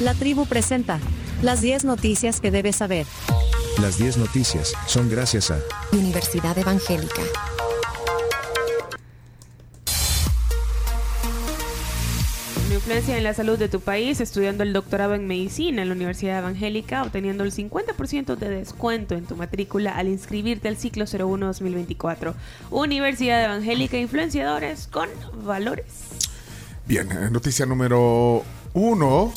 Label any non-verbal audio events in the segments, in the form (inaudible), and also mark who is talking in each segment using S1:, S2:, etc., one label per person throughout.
S1: La tribu presenta las 10 noticias que debes saber.
S2: Las 10 noticias son gracias a
S3: Universidad Evangélica.
S4: La influencia en la salud de tu país, estudiando el doctorado en medicina en la Universidad Evangélica, obteniendo el 50% de descuento en tu matrícula al inscribirte al ciclo 01-2024. Universidad Evangélica, influenciadores con valores.
S5: Bien, eh, noticia número uno.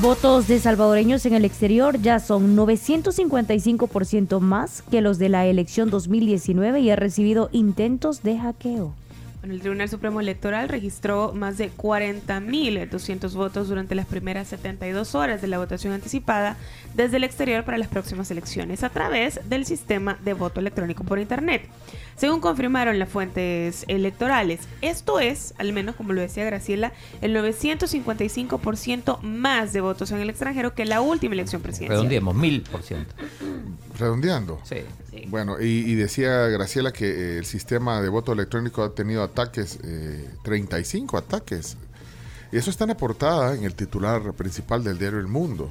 S6: Votos de salvadoreños en el exterior ya son 955% más que los de la elección 2019 y ha recibido intentos de hackeo.
S4: Bueno, el Tribunal Supremo Electoral registró más de 40.200 votos durante las primeras 72 horas de la votación anticipada desde el exterior para las próximas elecciones a través del sistema de voto electrónico por Internet. Según confirmaron las fuentes electorales, esto es, al menos como lo decía Graciela, el 955% más de votos en el extranjero que la última elección presidencial.
S7: Redondeemos, mil por ciento.
S5: Redondeando.
S7: Sí.
S5: Bueno, y, y decía Graciela que eh, el sistema de voto electrónico ha tenido ataques, eh, 35 ataques. Y eso está en la portada, en el titular principal del diario El Mundo.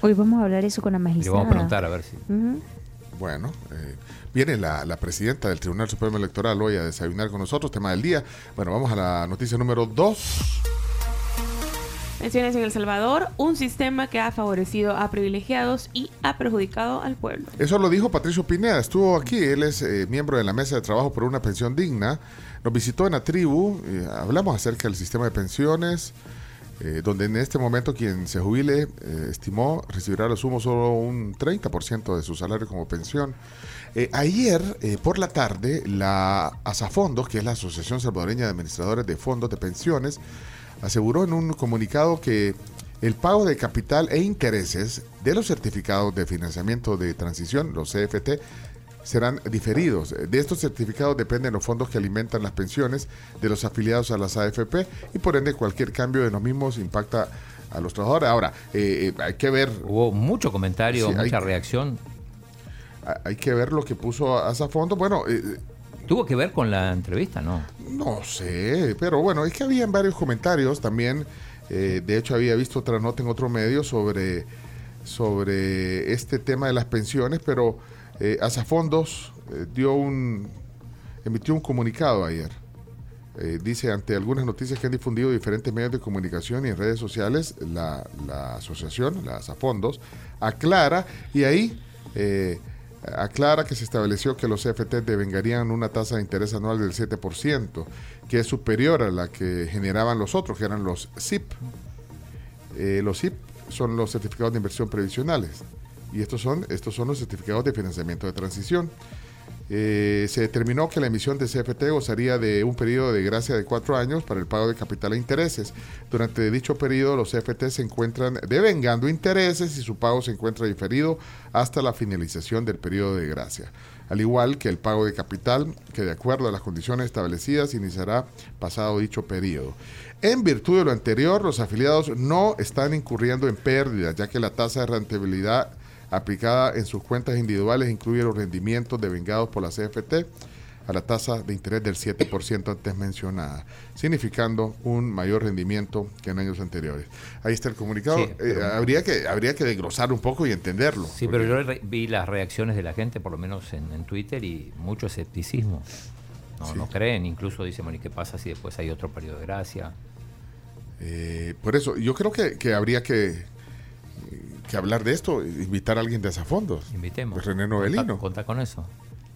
S6: Hoy vamos a hablar eso con la
S7: Le
S6: magistrada.
S7: vamos a preguntar a ver si.
S6: Ujú.
S5: Bueno, eh, viene la, la presidenta del Tribunal Supremo Electoral hoy a desayunar con nosotros, tema del día. Bueno, vamos a la noticia número 2.
S4: Pensiones en El Salvador, un sistema que ha favorecido a privilegiados y ha perjudicado al pueblo.
S5: Eso lo dijo Patricio Pineda, estuvo aquí, él es eh, miembro de la Mesa de Trabajo por una Pensión Digna, nos visitó en la tribu, eh, hablamos acerca del sistema de pensiones, eh, donde en este momento quien se jubile estimó recibirá a lo sumo solo un 30% de su salario como pensión. Ayer, por la tarde, la ASAFondos, que es la Asociación Salvadoreña de Administradores de Fondos de Pensiones, aseguró en un comunicado que el pago de capital e intereses de los certificados de financiamiento de transición, los CFT, serán diferidos. De estos certificados dependen los fondos que alimentan las pensiones de los afiliados a las AFP y por ende cualquier cambio de los mismos impacta a los trabajadores. Ahora, eh, eh, hay que ver
S7: Hubo mucho comentario,
S5: Sí, hay-
S7: mucha reacción.
S5: hay que ver lo que puso ASAFondo. Bueno, eh,
S7: ¿Tuvo que ver con la entrevista? No.
S5: No sé, pero bueno, es que habían varios comentarios también. eh, de hecho, había visto otra nota en otro medio sobre, sobre este tema de las pensiones, pero eh, Asafondos eh, dio un, emitió un comunicado ayer. Eh, dice, ante algunas noticias que han difundido diferentes medios de comunicación y en redes sociales, la, la asociación, la Asafondos, aclara y ahí aclara que se estableció que los CFT devengarían una tasa de interés anual del 7%, que es superior a la que generaban los otros, que eran los SIP. Eh, los SIP son los certificados de inversión previsionales y estos son, estos son los certificados de financiamiento de transición. Eh, se determinó que la emisión de CFT gozaría de un periodo de gracia de cuatro años para el pago de capital e intereses. Durante dicho periodo, los CFT se encuentran devengando intereses y su pago se encuentra diferido hasta la finalización del periodo de gracia. Al igual que el pago de capital, que de acuerdo a las condiciones establecidas iniciará pasado dicho periodo. En virtud de lo anterior, los afiliados no están incurriendo en pérdidas, ya que la tasa de rentabilidad aplicada en sus cuentas individuales incluye los rendimientos devengados por la CFT a la tasa de interés del 7% antes mencionada, significando un mayor rendimiento que en años anteriores. Ahí está el comunicado.
S7: Sí,
S5: Eh, habría, que, habría que desglosar un poco y entenderlo.
S7: Sí, pero yo vi las reacciones de la gente, por lo menos en, en Twitter, y mucho escepticismo. No,
S5: Sí.
S7: no creen, incluso dicen, bueno, ¿y qué pasa si después hay otro periodo de gracia?
S5: Eh, por eso, yo creo que, que habría que, que hablar de esto, invitar a alguien de Asafondos.
S7: Invitemos.
S5: Pues René Novelino.
S7: Conta, con eso.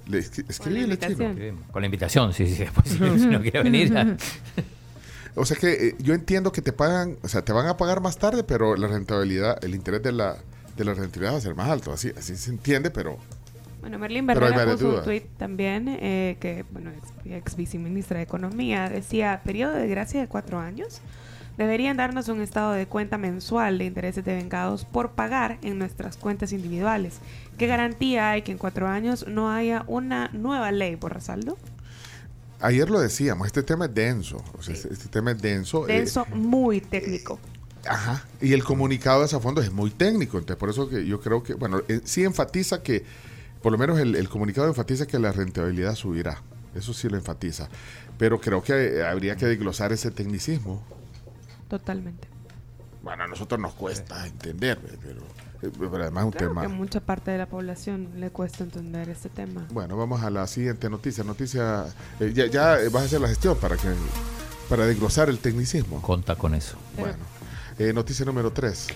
S5: Le escri- chino.
S7: Con la invitación, sí, sí, (laughs) después si, si no quiere venir. ya. (laughs)
S5: O sea que eh, yo entiendo que te pagan, o sea, te van a pagar más tarde, pero la rentabilidad, el interés de la, de la rentabilidad va a ser más alto. Así, así se entiende, pero
S4: Bueno, Merlin Barrera puso un
S5: dudas.
S4: tweet también, eh, que, bueno, ex, ex viceministra de Economía, decía, periodo de gracia de cuatro años. Deberían darnos un estado de cuenta mensual de intereses devengados por pagar en nuestras cuentas individuales. ¿Qué garantía hay que en cuatro años no haya una nueva ley por resaldo?
S5: ayer lo decíamos, este tema es denso. O sea, este, este tema es denso. eh,
S4: Denso, muy técnico.
S5: Ajá. Y el comunicado de Asafondos es muy técnico. Entonces, por eso que yo creo que, bueno, eh, sí enfatiza que, por lo menos el, el comunicado enfatiza que la rentabilidad subirá. Eso sí lo enfatiza. Pero creo que eh, habría que desglosar ese tecnicismo.
S4: Totalmente.
S5: Bueno, a nosotros nos cuesta entender, pero, eh, pero además es un
S4: Creo
S5: tema.
S4: que mucha parte de la población le cuesta entender este tema.
S5: Bueno, vamos a la siguiente noticia. Noticia, eh, ya, ya eh, vas a hacer la gestión para que para desglosar el tecnicismo.
S7: Conta con eso.
S5: Bueno, eh, noticia número 3.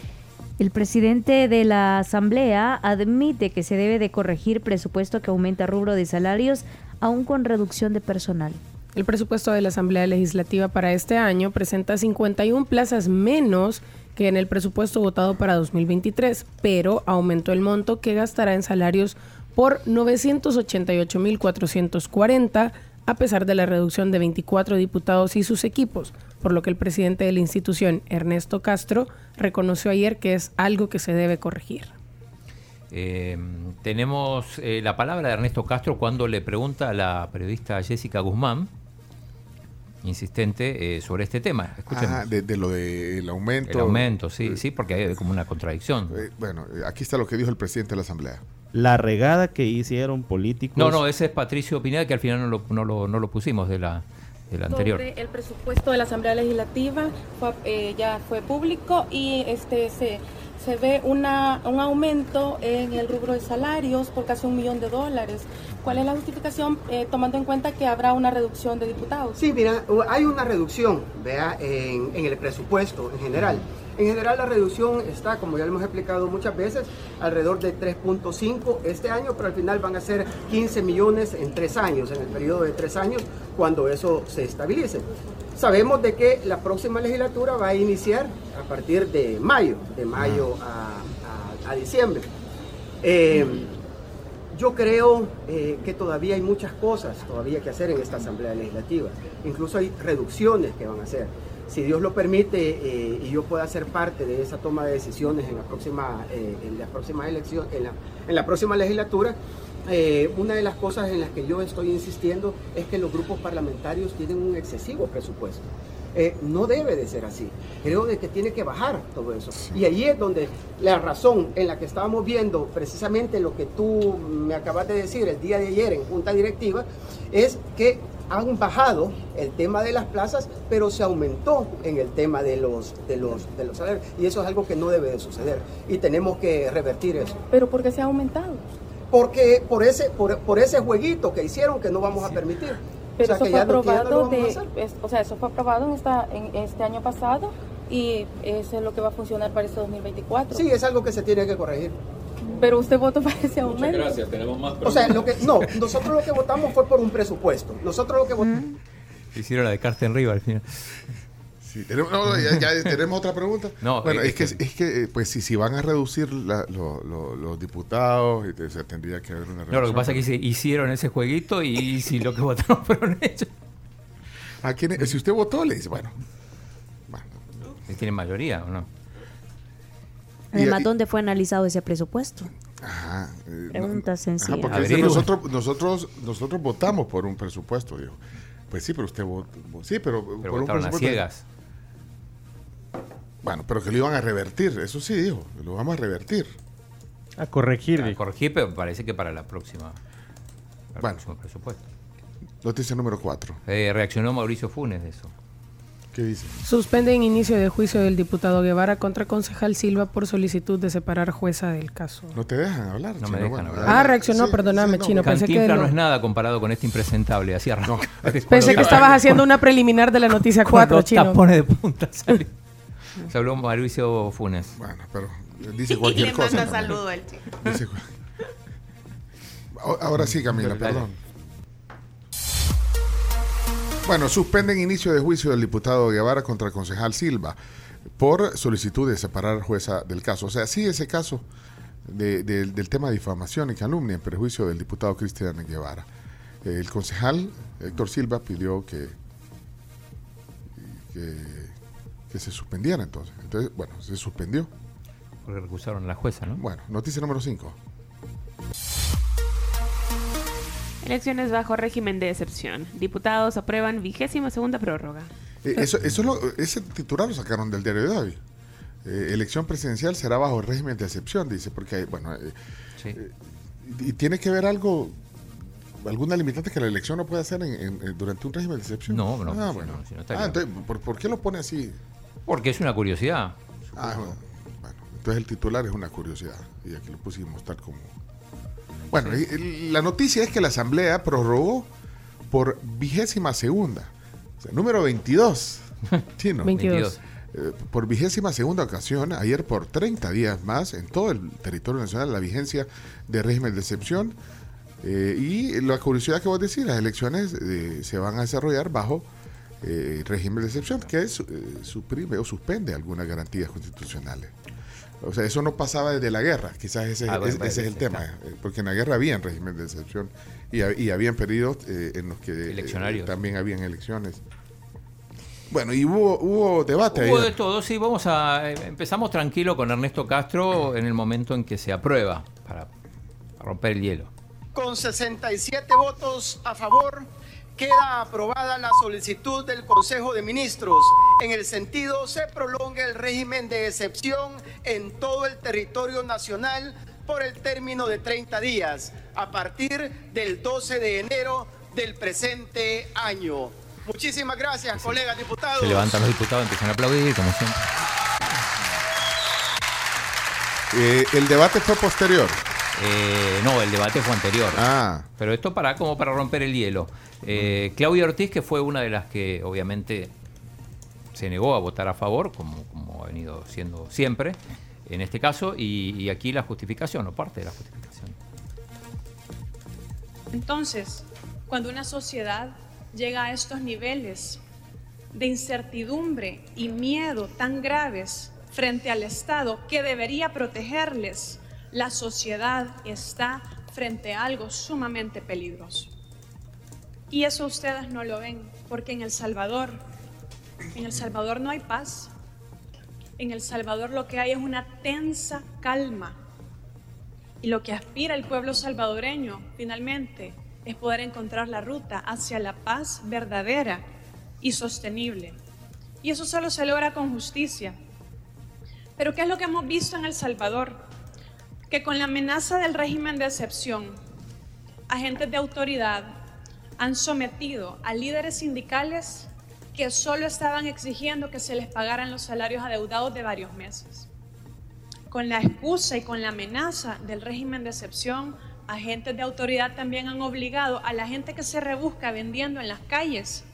S6: El presidente de la Asamblea admite que se debe de corregir presupuesto que aumenta rubro de salarios, aún con reducción de personal.
S8: El presupuesto de la Asamblea Legislativa para este año presenta 51 plazas menos que en el presupuesto votado para 2023, pero aumentó el monto que gastará en salarios por 988.440 a pesar de la reducción de 24 diputados y sus equipos, por lo que el presidente de la institución, Ernesto Castro, reconoció ayer que es algo que se debe corregir.
S7: Eh, tenemos eh, la palabra de Ernesto Castro cuando le pregunta a la periodista Jessica Guzmán, insistente, eh, sobre este tema. Escuchen.
S5: Ah, de, de lo del aumento.
S7: El aumento, sí, sí, porque hay como una contradicción.
S5: Eh, bueno, eh, aquí está lo que dijo el presidente de la Asamblea.
S9: La regada que hicieron políticos.
S7: No, no, ese es Patricio Pineda, que al final no lo, no lo, no lo pusimos de la, de la anterior.
S10: Sobre el presupuesto de la Asamblea Legislativa fue, eh, ya fue público y este se, se ve una, un aumento en el rubro de salarios por casi un millón de dólares. ¿Cuál es la justificación eh, tomando en cuenta que habrá una reducción de diputados?
S11: Sí, mira, hay una reducción vea, en, en el presupuesto en general. En general la reducción está, como ya lo hemos explicado muchas veces, alrededor de 3.5 este año, pero al final van a ser 15 millones en tres años, en el periodo de tres años, cuando eso se estabilice. Sabemos de que la próxima legislatura va a iniciar a partir de mayo, de mayo a, a- a diciembre. Eh, yo creo eh, que todavía hay muchas cosas todavía que hacer en esta Asamblea Legislativa. Incluso hay reducciones que van a hacer. Si Dios lo permite eh, y yo pueda ser parte de esa toma de decisiones en la próxima, en la próxima elección, en la, en la próxima legislatura, eh, una de las cosas en las que yo estoy insistiendo es que los grupos parlamentarios tienen un excesivo presupuesto. Eh, no debe de ser así. Creo de que tiene que bajar todo eso. Y ahí es donde la razón en la que estábamos viendo precisamente lo que tú me acabas de decir el día de ayer en junta directiva, es que han bajado el tema de las plazas, pero se aumentó en el tema de los, de los, de los salarios. Y eso es algo que no debe de suceder. Y tenemos que revertir eso.
S10: ¿Pero por qué se ha aumentado?
S11: Porque por ese, por, por ese jueguito que hicieron que no vamos a permitir.
S10: Pero
S11: O sea,
S10: eso fue
S11: no-
S10: aprobado de, es- o sea, eso fue aprobado en esta en este año pasado y eso es lo que va a funcionar para este 2024.
S11: Sí, es algo que se tiene que corregir.
S10: Pero usted votó para ese aumento.
S7: tenemos más
S11: O sea, lo que, no, nosotros lo que votamos fue por un presupuesto. Nosotros lo que votamos...
S7: Hicieron la de Carsten Riva al final.
S5: Sí, tenemos, no, ya, ya (laughs) tenemos otra pregunta.
S7: No,
S5: bueno,
S7: eh,
S5: es que,
S7: eh,
S5: es que eh, pues si, si van a reducir la- lo- lo- los diputados, y te- o sea, tendría que haber una reducción.
S7: No, lo que pasa es que se hicieron ese jueguito y si lo que (laughs) votaron fueron ellos.
S5: ¿A quién es? Si usted votó, le dice, bueno.
S7: ¿Tienen mayoría o no?
S6: Además, ¿dónde fue analizado ese presupuesto?
S5: Ajá. eh,
S6: Pregunta
S5: no-
S6: sencilla.
S5: Ajá, porque
S7: A
S5: dice,
S7: ver,
S5: nosotros, nosotros, nosotros votamos por un presupuesto, dijo. Pues sí, pero usted votó. Sí, pero,
S7: Pero
S5: por un
S7: votaron a ciegas.
S5: Bueno, pero que lo iban a revertir, eso sí dijo, lo vamos a revertir.
S9: A corregir.
S7: A corregir, pero parece que para la próxima. Para
S5: Bueno.
S7: el próximo presupuesto.
S5: Noticia número 4.
S7: Eh, reaccionó Mauricio Funes de eso.
S5: ¿Qué dice?
S8: Suspenden inicio de juicio del diputado Guevara contra concejal Silva por solicitud de separar jueza del caso.
S5: No te dejan hablar.
S7: No me
S5: Chino,
S7: dejan hablar.
S8: Ah, reaccionó, perdóname,
S5: no,
S8: Chino, pensé que
S7: no es nada comparado con este impresentable. Así arranca. (laughs)
S8: Pensé que estabas haciendo una preliminar de la noticia
S7: Con
S8: 4,
S7: los
S8: Chino.
S7: tapones de punta. salió. Se habló Mauricio Funes.
S5: Bueno, pero dice cualquier
S4: Le
S5: cosa.
S4: manda
S5: también.
S4: saludo al chico.
S5: Dice (laughs) Ahora sí, Camila, perdón. Bueno, suspenden inicio de juicio del diputado Guevara contra el concejal Silva por solicitud de separar jueza del caso. O sea, sí ese caso de- de- del tema de difamación y calumnia en perjuicio del diputado Cristian Guevara. El concejal Héctor Silva pidió que, que, que se suspendiera entonces. Entonces, bueno, se suspendió.
S7: Porque recusaron a la jueza, ¿no?
S5: Bueno, noticia número 5.
S4: Elecciones bajo régimen de excepción. Diputados aprueban vigésima segunda prórroga.
S5: Eh, Eso, eso es lo- ese titular lo sacaron del diario de hoy. Eh, elección presidencial será bajo régimen de excepción, dice, porque hay, bueno, eh,
S7: Sí.
S5: y, y tiene que ver algo, alguna limitante que la elección no puede hacer en- en- en- durante un régimen de excepción.
S7: No, no,
S5: Ah,
S7: si
S5: bueno.
S7: no, si no está
S5: Ah, entonces, ¿por, por qué lo pone así?
S7: Porque es una curiosidad.
S5: Ah, bueno, bueno, entonces el titular es una curiosidad y aquí lo pusimos tal como... Bueno, y la noticia es que la Asamblea prorrogó por vigésima segunda, o sea, número 22, (laughs) chino.
S8: 22.
S5: Eh, por vigésima segunda ocasión, ayer por 30 días más, en todo el territorio nacional, la vigencia de régimen de excepción. Eh, y la curiosidad que vos decís, las elecciones eh, se van a desarrollar bajo eh, régimen de excepción, que es, eh, suprime o suspende algunas garantías constitucionales. O sea, eso no pasaba desde la guerra, quizás ese,
S7: Ah, bueno,
S5: ese- ese es el tema, eh, porque en la guerra había régimen de excepción y, y habían periodos eh, en los que eh, también habían elecciones. Bueno, y hubo, hubo debate
S7: Hubo
S5: ayer.
S7: de todo, sí, vamos a... eh, Empezamos tranquilo con Ernesto Castro en el momento en que se aprueba para, para romper el hielo.
S12: Con 67 votos a favor, queda aprobada la solicitud del Consejo de Ministros. En el sentido, se prolonga el régimen de excepción en todo el territorio nacional por el término de 30 días, a partir del 12 de enero del presente año. Muchísimas gracias, colegas diputados.
S7: Se levantan los diputados, empiezan a aplaudir, como siempre.
S5: Eh, el debate fue posterior.
S7: Eh, no, el debate fue anterior.
S5: Ah.
S7: Pero esto para como para romper el hielo. Eh, Claudia Ortiz, que fue una de las que obviamente se negó a votar a favor, como, como ha venido siendo siempre, en este caso, y, y aquí la justificación, o parte de la justificación.
S13: Entonces, cuando una sociedad llega a estos niveles de incertidumbre y miedo tan graves frente al Estado que debería protegerles, la sociedad está frente a algo sumamente peligroso. Y eso ustedes no lo ven, porque en El Salvador, en El Salvador no hay paz. En El Salvador lo que hay es una tensa calma. Y lo que aspira el pueblo salvadoreño, finalmente, es poder encontrar la ruta hacia la paz verdadera y sostenible. Y eso solo se logra con justicia. Pero ¿qué es lo que hemos visto en El Salvador? Que con la amenaza del régimen de excepción, agentes de autoridad han sometido a líderes sindicales que solo estaban exigiendo que se les pagaran los salarios adeudados de varios meses. Con la excusa y con la amenaza del régimen de excepción, agentes de autoridad también han obligado a la gente que se rebusca vendiendo en las calles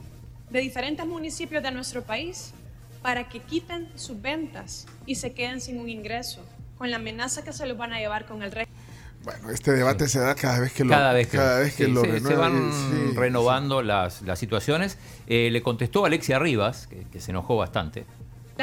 S13: de diferentes municipios de nuestro país para que quiten sus ventas y se queden sin un ingreso, con la amenaza que se los van a llevar con el régimen.
S5: Bueno, este debate se da cada vez que lo,
S7: Cada vez que,
S5: cada vez que
S7: sí,
S5: lo
S7: se, van
S5: sí,
S7: renovando Las, las situaciones. Eh, le contestó Alexia Rivas, que, que se enojó bastante.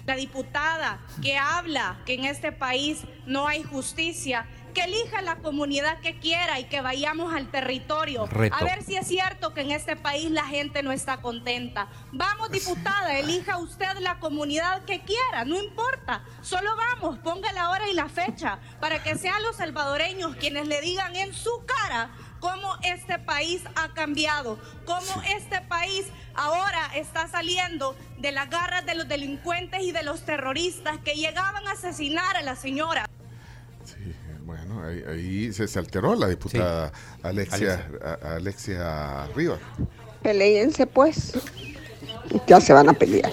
S14: La diputada que habla que en este país no hay justicia, que elija la comunidad que quiera y que vayamos al territorio.
S7: Reto.
S14: A ver si es cierto que en este país la gente no está contenta. Vamos, diputada, elija usted la comunidad que quiera, no importa. Solo vamos, ponga la hora y la fecha para que sean los salvadoreños quienes le digan en su cara cómo este país ha cambiado, cómo este país ahora está saliendo de las garras de los delincuentes y de los terroristas que llegaban a asesinar a la señora.
S5: Bueno, ahí, ahí se, se alteró la diputada Alexia, a- Alexia Rivas.
S15: Peleense pues. Ya se van a pelear.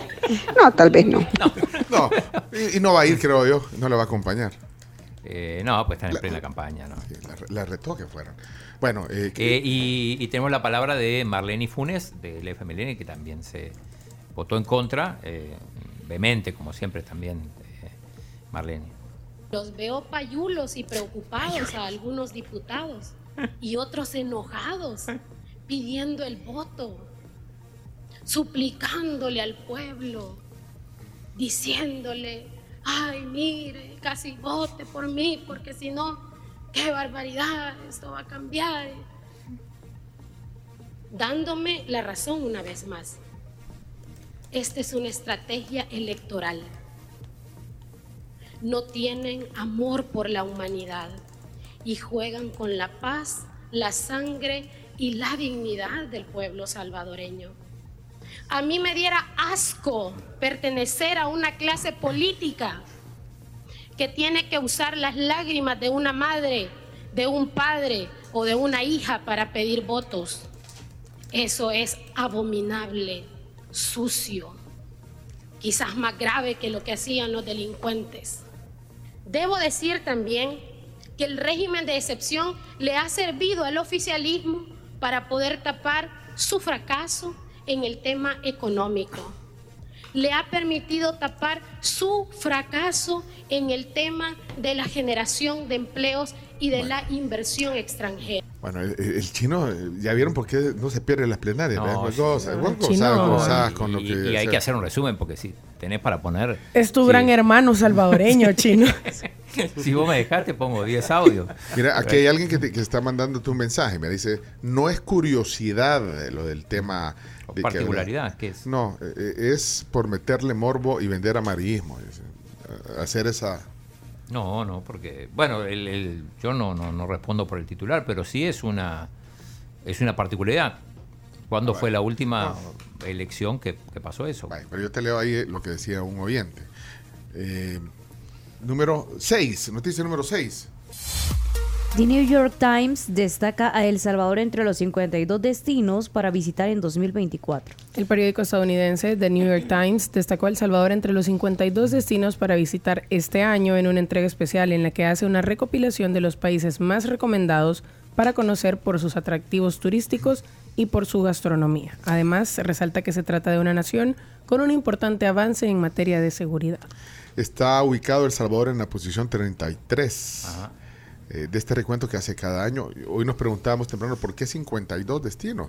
S15: No, tal vez no.
S5: No, y, y no va a ir, creo yo, no le va a acompañar.
S7: Eh, no, pues están en plena campaña. ¿no?
S5: La, la retó que fueran. Bueno, eh, que-
S7: Eh, y, y tenemos la palabra de Marlene Funes, del FMLN, que también se votó en contra, eh, vehemente, como siempre también eh, Marlene.
S16: Los veo payulos y preocupados a algunos diputados y otros enojados pidiendo el voto, suplicándole al pueblo, diciéndole, ay, mire, casi vote por mí, porque si no, qué barbaridad, esto va a cambiar. Dándome la razón una vez más. Esta es una estrategia electoral no tienen amor por la humanidad y juegan con la paz, la sangre y la dignidad del pueblo salvadoreño. A mí me diera asco pertenecer a una clase política que tiene que usar las lágrimas de una madre, de un padre o de una hija para pedir votos. Eso es abominable, sucio. quizás más grave que lo que hacían los delincuentes. Debo decir también que el régimen de excepción le ha servido al oficialismo para poder tapar su fracaso en el tema económico. Le ha permitido tapar su fracaso en el tema de la generación de empleos y de la inversión extranjera.
S5: Bueno, el, el chino, eh, ya vieron por qué no se pierde las plenarias.
S7: No,
S5: ¿verdad?
S7: sí.
S5: Gozas, vos
S8: Chino.
S5: gozás con lo
S7: Y,
S5: que.
S7: y hay
S5: sea.
S7: que hacer un resumen porque si tenés para poner.
S8: Es tu
S7: Sí.
S8: gran hermano salvadoreño, (laughs) chino. (laughs)
S7: Si vos me dejaste, pongo 10 audios.
S5: Mira, aquí hay alguien que, te, que está mandándote un mensaje. Me dice: No es curiosidad lo del tema. De que-
S7: particularidad, ¿qué es?
S5: No, eh, eh, es por meterle morbo y vender amarillismo. Eh, Hacer esa.
S7: No, no, porque, bueno, el, el- yo no, no, no respondo por el titular, pero sí es una, es una particularidad. ¿Cuándo fue la última elección que, que pasó eso?
S5: Pero yo te leo ahí lo que decía un oyente. Eh, número 6, noticia número 6.
S6: The New York Times destaca a El Salvador entre los 52 destinos para visitar en 2024.
S8: El periódico estadounidense The New York Times destacó a El Salvador entre los 52 destinos para visitar este año en una entrega especial en la que hace una recopilación de los países más recomendados para conocer por sus atractivos turísticos y por su gastronomía. Además, resalta que se trata de una nación con un importante avance en materia de seguridad.
S5: Está ubicado El Salvador en la posición 33 eh, de este recuento que hace cada año. Hoy nos preguntábamos temprano por qué 52 destinos.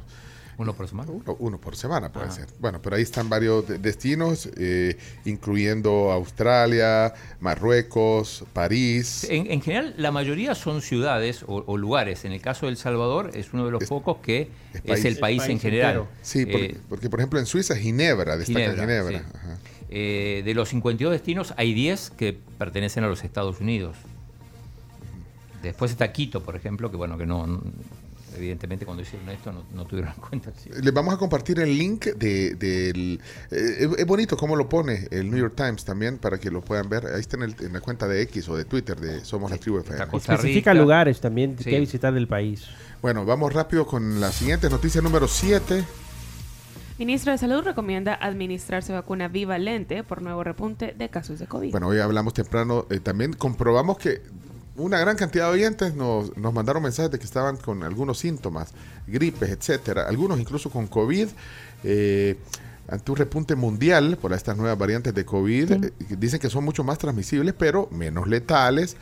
S7: ¿Uno por semana?
S5: Uno, uno por semana puede
S7: Ajá.
S5: ser. Bueno, pero ahí están varios de- destinos, eh, incluyendo Australia, Marruecos, París.
S7: En, en general, la mayoría son ciudades o, o lugares. En el caso de El Salvador, es uno de los pocos que es, el país, en general.
S5: Sí, porque,
S7: Eh,
S5: porque, por ejemplo en Suiza, Ginebra, destaca
S7: Ginebra,
S5: Ginebra.
S7: sí.
S5: Ajá.
S7: Eh, de los 52 destinos, hay 10 que pertenecen a los Estados Unidos. Después está Quito, por ejemplo, que bueno, que no, no- evidentemente cuando hicieron esto no, no tuvieron en cuenta. sí.
S5: Les vamos a compartir el link de, eh, es, bonito cómo lo pone el New York Times también para que lo puedan ver. Ahí está en, el- en la cuenta de X o de Twitter de Somos la Tribu FM.
S9: Especifica lugares también
S5: Sí.
S9: que visitar del país.
S5: Bueno, vamos rápido con la siguiente noticia número 7.
S4: Ministro de Salud recomienda administrarse vacuna bivalente por nuevo repunte de casos de COVID.
S5: Bueno, hoy hablamos temprano. eh, también comprobamos que una gran cantidad de oyentes nos, nos mandaron mensajes de que estaban con algunos síntomas, gripes, etcétera. Algunos incluso con COVID. eh, ante un repunte mundial por estas nuevas variantes de COVID, eh, dicen que son mucho más transmisibles, pero menos letales.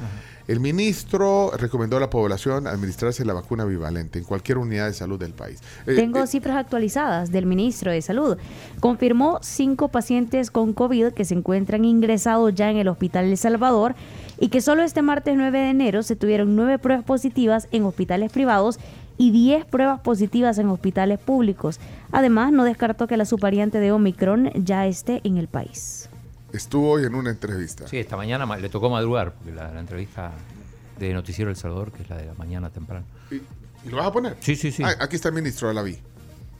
S5: El ministro recomendó a la población administrarse la vacuna bivalente en cualquier unidad de salud del país. Eh,
S6: Tengo
S5: eh,
S6: cifras actualizadas del ministro de Salud. Confirmó cinco pacientes con COVID que se encuentran ingresados ya en el Hospital El Salvador y que solo este martes 9 de enero se tuvieron nueve pruebas positivas en hospitales privados y 10 pruebas positivas en hospitales públicos. Además, no descartó que la subvariante de Omicron ya esté en el país.
S5: Estuvo hoy en una entrevista.
S7: Sí, esta mañana ma- le tocó madrugar, porque la, la entrevista de Noticiero El Salvador, que es la de la mañana temprano.
S5: ¿Y lo vas a poner?
S7: Sí, sí, sí.
S5: Ah, aquí está el ministro, la vi.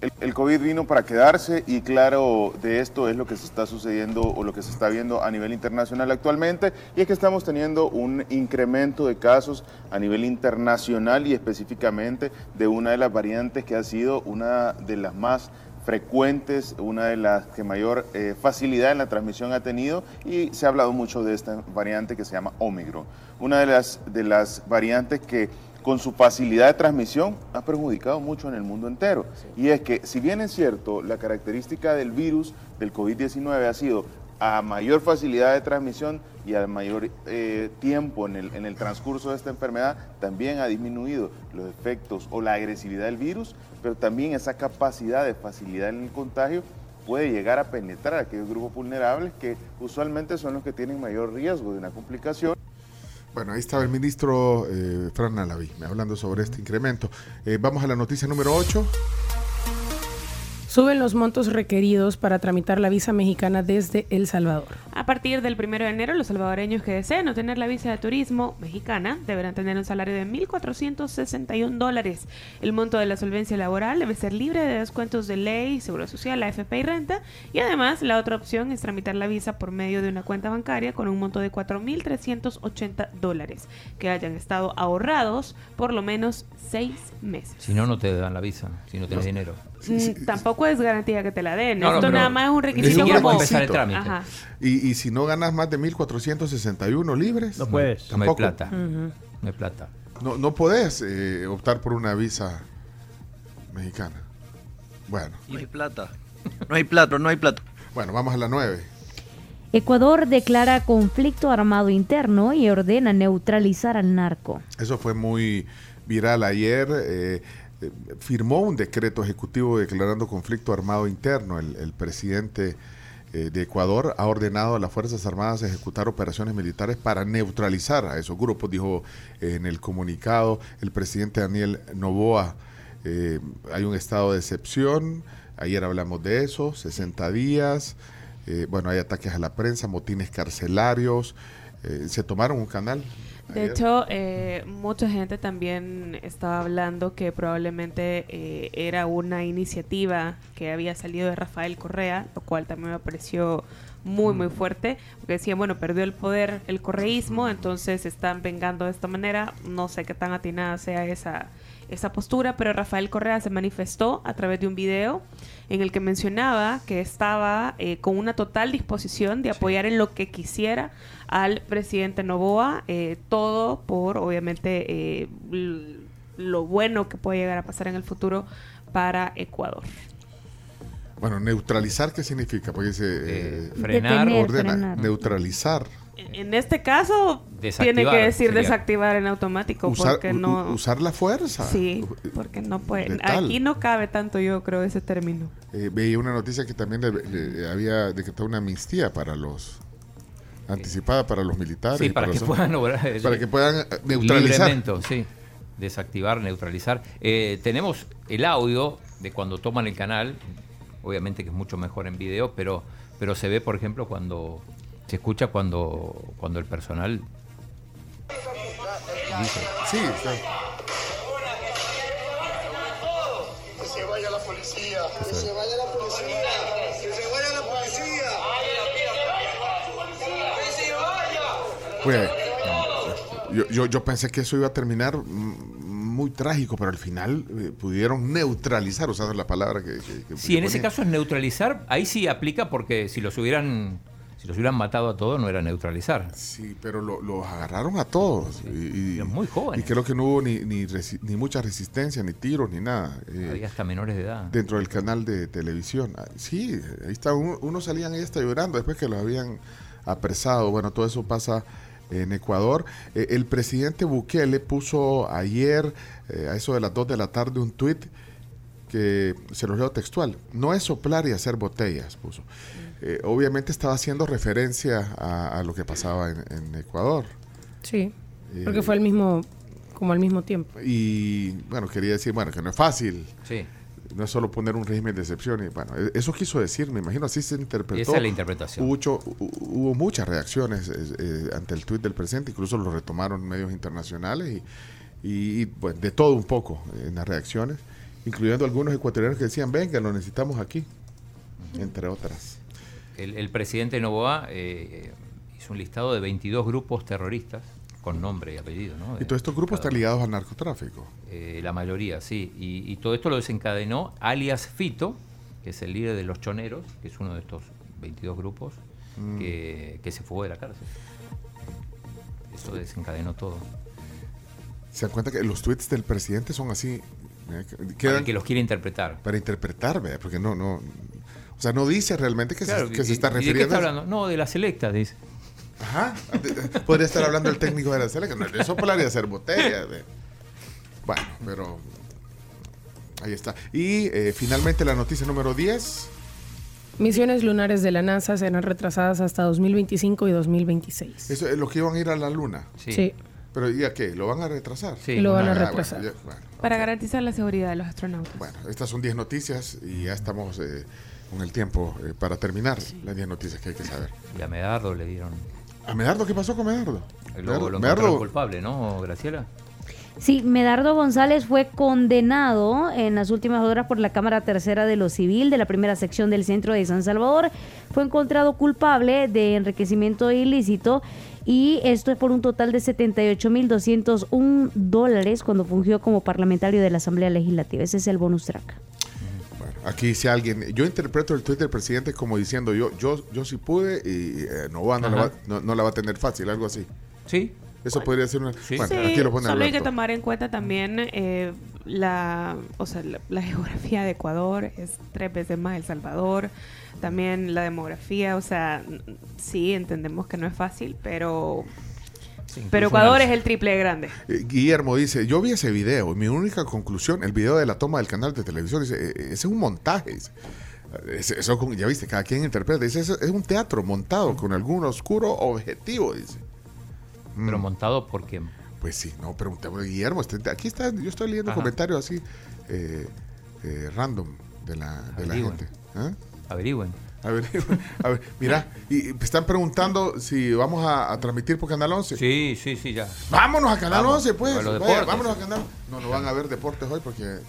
S17: El, el COVID vino para quedarse y claro, de esto es lo que se está sucediendo o lo que se está viendo a nivel internacional actualmente y es que estamos teniendo un incremento de casos a nivel internacional y específicamente de una de las variantes que ha sido una de las más frecuentes, una de las que mayor eh, facilidad en la transmisión ha tenido y se ha hablado mucho de esta variante que se llama Omicron. Una de las, de las variantes que con su facilidad de transmisión ha perjudicado mucho en el mundo entero. Y es que, si bien es cierto, la característica del virus del COVID-19 ha sido a mayor facilidad de transmisión y a mayor eh, tiempo en el, en el transcurso de esta enfermedad, también ha disminuido los efectos o la agresividad del virus, pero también esa capacidad de facilidad en el contagio puede llegar a penetrar a aquellos grupos vulnerables que usualmente son los que tienen mayor riesgo de una complicación.
S5: Bueno, ahí estaba el ministro eh, Fran Alaví, hablando sobre este incremento. Eh, vamos a la noticia número 8.
S8: Suben los montos requeridos para tramitar la visa mexicana desde El Salvador.
S4: A partir del 1 de enero, los salvadoreños que deseen obtener la visa de turismo mexicana deberán tener un salario de 1.461 dólares. El monto de la solvencia laboral debe ser libre de descuentos de ley, seguro social, AFP y renta. Y además, la otra opción es tramitar la visa por medio de una cuenta bancaria con un monto de 4.380 dólares que hayan estado ahorrados por lo menos seis meses.
S7: Si no, no te dan la visa, si no tienes dinero.
S4: Mm, Tampoco es garantía que te la den.
S7: No,
S4: Esto nada más es un requisito como
S7: empezar el trámite.
S4: Ajá.
S5: Y, y si no ganas más de 1.461 libres,
S9: No puedes.
S7: No hay
S5: tampoco.
S7: plata. No hay plata.
S5: No, no podés eh, optar por una visa mexicana. Bueno,
S18: No hay plata. No hay plato, no hay plato.
S5: bueno, vamos a la 9.
S6: Ecuador declara conflicto armado interno y ordena neutralizar al narco.
S5: Eso fue muy viral ayer. eh, eh, firmó un decreto ejecutivo declarando conflicto armado interno. El, el presidente eh, de Ecuador ha ordenado a las Fuerzas Armadas ejecutar operaciones militares para neutralizar a esos grupos, dijo eh, en el comunicado el presidente Daniel Novoa. Eh, hay un estado de excepción. Ayer hablamos de eso, 60 días. Bueno, hay ataques a la prensa, motines carcelarios. Se tomaron un canal.
S4: De hecho, eh, mucha gente también estaba hablando que probablemente eh, era una iniciativa que había salido de Rafael Correa, lo cual también me pareció muy, muy fuerte, porque decían, bueno, perdió el poder el correísmo, entonces se están vengando de esta manera. No sé qué tan atinada sea esa, esa postura, pero Rafael Correa se manifestó a través de un video en el que mencionaba que estaba eh, con una total disposición de apoyar en lo que quisiera al presidente Novoa, eh, todo por obviamente eh, lo bueno que puede llegar a pasar en el futuro para Ecuador.
S5: Bueno, neutralizar, ¿qué significa? Porque dice... eh,
S7: frenar, Detener,
S5: ordena,
S6: frenar.
S5: neutralizar.
S4: En este caso, tiene que decir
S7: sería.
S4: desactivar en automático,
S5: Usar,
S4: porque no...
S5: usar la fuerza.
S4: Sí, porque no puede.
S5: Letal.
S4: Aquí no cabe tanto, yo creo, ese término.
S5: Eh, veía una noticia que también le- le- había decretado una amnistía para los... anticipada para los militares.
S7: Sí, para que
S5: los-
S7: puedan obrar, (laughs)
S5: Para
S7: eh,
S5: que puedan eh, neutralizar.
S7: Sí. Desactivar, neutralizar. Eh, tenemos el audio de cuando toman el canal, obviamente que es mucho mejor en video, pero, pero se ve, por ejemplo, cuando se escucha cuando, cuando el personal dice.
S5: Sí, sí.
S19: Que se vaya la policía, que se vaya la policía, que se vaya la policía. Que se vaya.
S5: Oye, yo, yo, yo pensé que eso iba a terminar muy trágico, pero al final eh, pudieron neutralizar, usando la palabra que... que- que-
S7: Sí, en ese caso es neutralizar, ahí sí aplica porque si los hubieran si los hubieran matado a todos no era neutralizar.
S5: Sí, pero lo- los agarraron a todos. Y, y-
S7: muy jóvenes.
S5: Y creo que no hubo ni, ni, resi- ni mucha resistencia, ni tiros, ni nada. eh,
S7: Había hasta menores de edad.
S5: dentro del canal de televisión. Ah, Sí, ahí está. Uno, unos salían ahí hasta llorando después que los habían apresado. Bueno, todo eso pasa en Ecuador. Eh, el presidente Bukele puso ayer, eh, a eso de las 2 de la tarde, un tuit que se los leo textual. No es soplar y hacer botellas, puso. Eh, obviamente estaba haciendo referencia a, a lo que pasaba en, en Ecuador.
S8: Sí,
S5: Eh,
S8: porque fue al mismo, como al mismo tiempo.
S5: Y bueno, quería decir, bueno, que no es fácil.
S7: Sí.
S5: No es solo poner un régimen de excepción. Y, bueno, e- eso quiso decir, me imagino, así se interpretó.
S7: Esa es la interpretación.
S5: Hubo, mucho- hu- hubo muchas reacciones eh, eh, ante el tuit del presidente, incluso lo retomaron medios internacionales y, y, y, bueno, de todo un poco en las reacciones, incluyendo algunos ecuatorianos que decían, venga, lo necesitamos aquí, entre otras.
S7: El, el presidente Novoa eh, hizo un listado de 22 grupos terroristas con nombre y apellido. ¿no?
S5: Y todos estos grupos están ligados al narcotráfico.
S7: Eh, la mayoría, sí. Y, y todo esto lo desencadenó alias Fito, que es el líder de los choneros, que es uno de estos 22 grupos,
S5: Mm.
S7: que, que se fugó de la cárcel. Eso desencadenó todo.
S5: Se dan cuenta que los tweets del presidente son así. que-
S7: Para el que los quiere interpretar.
S5: para interpretar, ¿verdad? porque no, no, o sea, no dice realmente que,
S7: Claro,
S5: se, que
S7: y-
S5: se está
S7: y de qué
S5: refiriendo.
S7: está hablando? No, de las selectas, dice.
S5: Ajá. Podría estar hablando el técnico de la selección. No, eso y hacer botellas. de- Bueno, pero ahí está. Y eh, finalmente la noticia número 10.
S8: Misiones lunares de la NASA serán retrasadas hasta 2025 y 2026.
S5: Eso es lo que iban a ir a la luna.
S8: Sí. Sí.
S5: Pero ¿y a qué? ¿Lo van a retrasar?
S8: Sí. Lo van a
S5: Ah, bueno,
S8: retrasar.
S5: ya- bueno.
S4: Para garantizar la seguridad de los astronautas.
S5: Bueno, estas son 10 noticias y ya estamos eh, con el tiempo eh, para terminar las 10 noticias que hay que saber.
S7: Y a Medardo le dieron.
S5: ¿A Medardo qué pasó con Medardo?
S7: Lo,
S5: Medardo-
S7: lo
S5: Medardo-
S7: encontraron culpable, ¿no, Graciela?
S6: Sí, Medardo González fue condenado en las últimas horas por la Cámara Tercera de lo Civil de la primera sección del centro de San Salvador. Fue encontrado culpable de enriquecimiento ilícito y esto es por un total de 78.201 dólares cuando fungió como parlamentario de la Asamblea Legislativa. Ese es el bonus track.
S5: Aquí si alguien, yo interpreto el tweet del presidente como diciendo yo, yo, yo sí pude y eh, Novoa no, la va, no, no la va a tener fácil, algo así.
S7: Sí.
S5: Eso podría ser una. Bueno,
S4: Sí,
S5: aquí lo pone
S4: solo hay que tomar en cuenta también eh, la, o sea, la, la geografía de Ecuador es tres veces más El Salvador, también la demografía, o sea, sí entendemos que no es fácil, pero pero Ecuador es el triple de grande.
S5: Eh, Guillermo dice, yo vi ese video y mi única conclusión, el video de la toma del canal de televisión, dice, "Eh, ese es un montaje. dice. Eh, Eso, con- ya viste, cada quien interpreta. Dice, "Eso es un teatro montado con algún oscuro objetivo, dice.
S7: Pero montado por quién?
S5: Pues sí, no, preguntemos Guillermo. este- aquí está, yo estoy leyendo
S7: Ajá.
S5: comentarios así, eh, eh, random de la, de la gente. ¿Ah?
S7: Averigüen.
S5: A ver, (laughs) a ver, mira, y y están preguntando si vamos a, a transmitir por Canal 11.
S7: Sí, sí, sí, ya.
S5: Vámonos a Canal
S7: Vamos,
S5: 11, pues. Vaya,
S7: deportes.
S5: vámonos a Canal. No, no van a ver deportes hoy porque